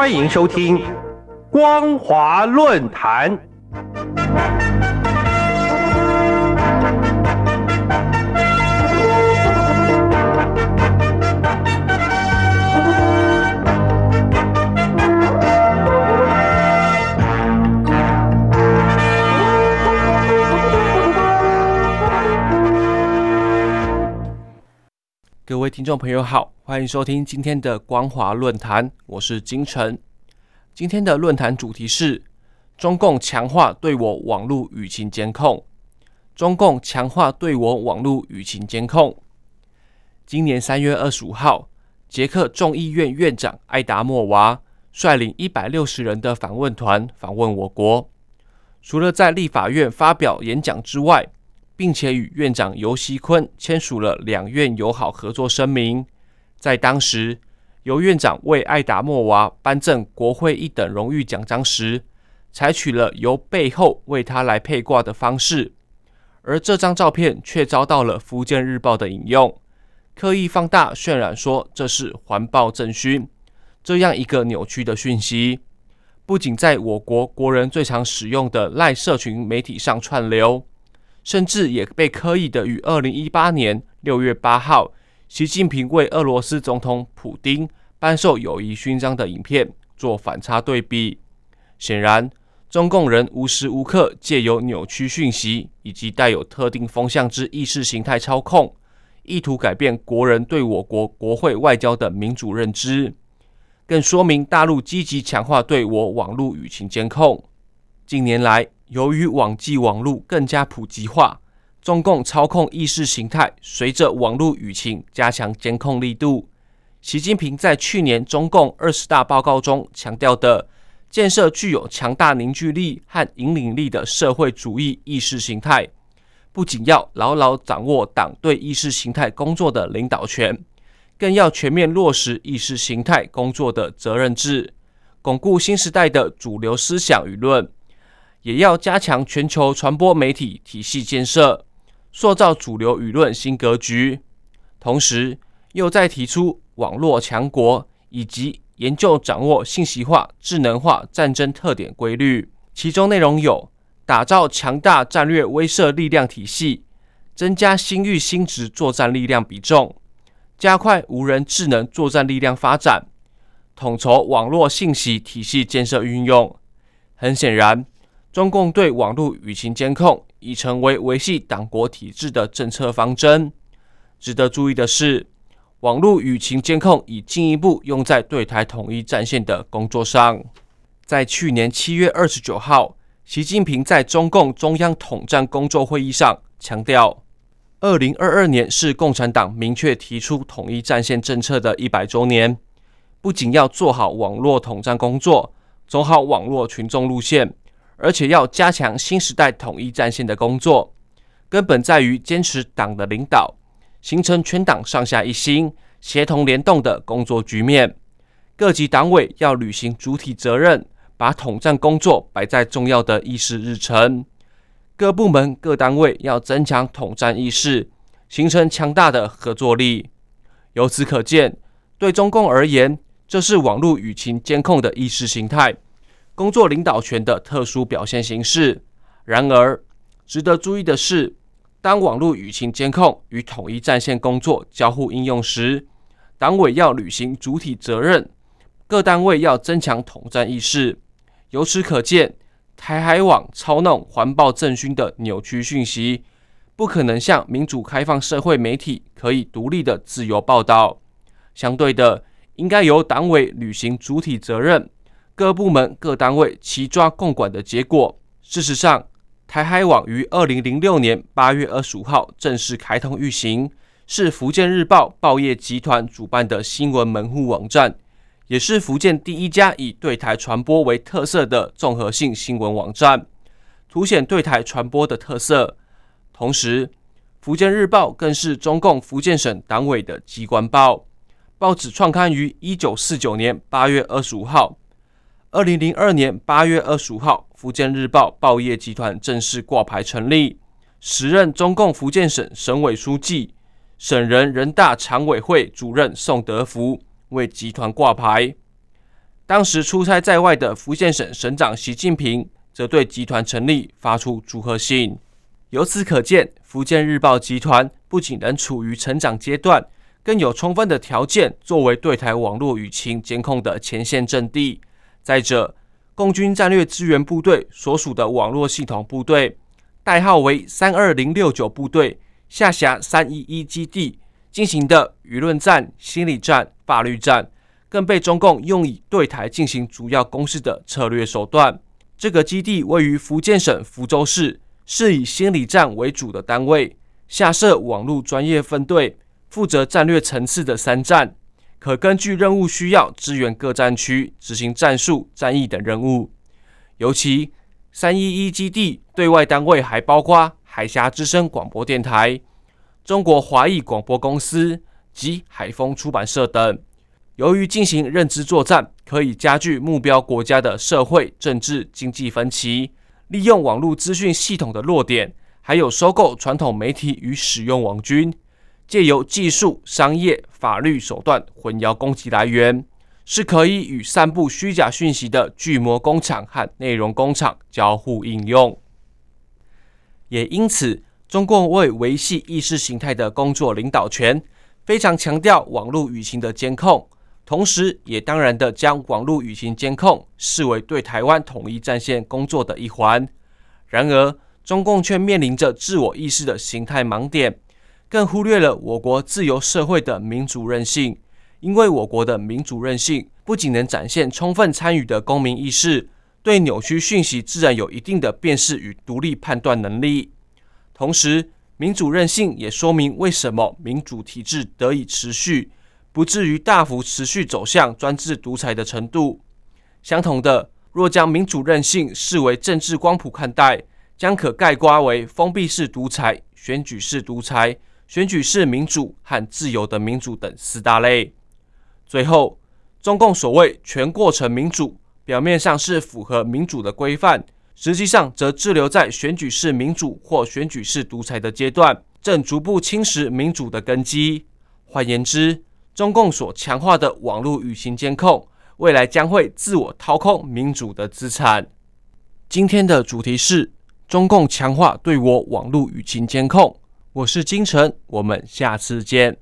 欢迎收听《光华论坛》。听众朋友好，欢迎收听今天的光华论坛，我是金晨。今天的论坛主题是中共强化对我网络舆情监控。中共强化对我网络舆情监控。今年三月二十五号，捷克众议院院长艾达莫娃率领一百六十人的访问团访问我国，除了在立法院发表演讲之外，并且与院长尤锡坤签署了两院友好合作声明。在当时，尤院长为艾达莫娃颁赠国会一等荣誉奖章时，采取了由背后为他来配挂的方式。而这张照片却遭到了《福建日报》的引用，刻意放大渲染说这是环抱政勋，这样一个扭曲的讯息，不仅在我国国人最常使用的赖社群媒体上串流。甚至也被刻意的与二零一八年六月八号习近平为俄罗斯总统普京颁授友谊勋章的影片做反差对比。显然，中共人无时无刻借由扭曲讯息以及带有特定风向之意识形态操控，意图改变国人对我国国会外交的民主认知，更说明大陆积极强化对我网络舆情监控。近年来，由于网际网络更加普及化，中共操控意识形态随着网络舆情加强监控力度。习近平在去年中共二十大报告中强调的建设具有强大凝聚力和引领力的社会主义意识形态，不仅要牢牢掌握党对意识形态工作的领导权，更要全面落实意识形态工作的责任制，巩固新时代的主流思想舆论。也要加强全球传播媒体体系建设，塑造主流舆论新格局。同时，又在提出网络强国以及研究掌握信息化、智能化战争特点规律。其中内容有：打造强大战略威慑力量体系，增加新域新值作战力量比重，加快无人智能作战力量发展，统筹网络信息体系建设运用。很显然。中共对网络舆情监控已成为维系党国体制的政策方针。值得注意的是，网络舆情监控已进一步用在对台统一战线的工作上。在去年七月二十九号，习近平在中共中央统战工作会议上强调，二零二二年是共产党明确提出统一战线政策的一百周年，不仅要做好网络统战工作，走好网络群众路线。而且要加强新时代统一战线的工作，根本在于坚持党的领导，形成全党上下一心、协同联动的工作局面。各级党委要履行主体责任，把统战工作摆在重要的议事日程。各部门各单位要增强统战意识，形成强大的合作力。由此可见，对中共而言，这是网络舆情监控的意识形态。工作领导权的特殊表现形式。然而，值得注意的是，当网络舆情监控与统一战线工作交互应用时，党委要履行主体责任，各单位要增强统战意识。由此可见，台海网操弄环抱政勋的扭曲讯息，不可能像民主开放社会媒体可以独立的自由报道。相对的，应该由党委履行主体责任。各部门、各单位齐抓共管的结果。事实上，台海网于二零零六年八月二十五号正式开通运行，是福建日报报业集团主办的新闻门户网站，也是福建第一家以对台传播为特色的综合性新闻网站，凸显对台传播的特色。同时，福建日报更是中共福建省党委的机关报。报纸创刊于一九四九年八月二十五号。二零零二年八月二十五号，福建日报报业集团正式挂牌成立。时任中共福建省省委书记、省人人大常委会主任宋德福为集团挂牌。当时出差在外的福建省省长习近平则对集团成立发出祝贺信。由此可见，福建日报集团不仅仍处于成长阶段，更有充分的条件作为对台网络舆情监控的前线阵地。再者，共军战略支援部队所属的网络系统部队，代号为三二零六九部队，下辖三一一基地进行的舆论战、心理战、法律战，更被中共用以对台进行主要攻势的策略手段。这个基地位于福建省福州市，是以心理战为主的单位，下设网络专业分队，负责战略层次的三战。可根据任务需要支援各战区执行战术、战役等任务。尤其三一一基地对外单位还包括海峡之声广播电台、中国华裔广播公司及海丰出版社等。由于进行认知作战，可以加剧目标国家的社会、政治、经济分歧，利用网络资讯系统的弱点，还有收购传统媒体与使用网军。借由技术、商业、法律手段混淆攻击来源，是可以与散布虚假讯息的巨魔工厂和内容工厂交互应用。也因此，中共为维系意识形态的工作领导权，非常强调网络舆情的监控，同时也当然的将网络舆情监控视为对台湾统一战线工作的一环。然而，中共却面临着自我意识的形态盲点。更忽略了我国自由社会的民主韧性，因为我国的民主韧性不仅能展现充分参与的公民意识，对扭曲讯息自然有一定的辨识与独立判断能力。同时，民主韧性也说明为什么民主体制得以持续，不至于大幅持续走向专制独裁的程度。相同的，若将民主韧性视为政治光谱看待，将可概括为封闭式独裁、选举式独裁。选举是民主和自由的民主等四大类。最后，中共所谓全过程民主，表面上是符合民主的规范，实际上则滞留在选举式民主或选举式独裁的阶段，正逐步侵蚀民主的根基。换言之，中共所强化的网络舆情监控，未来将会自我掏空民主的资产。今天的主题是中共强化对我网络舆情监控。我是金晨，我们下次见。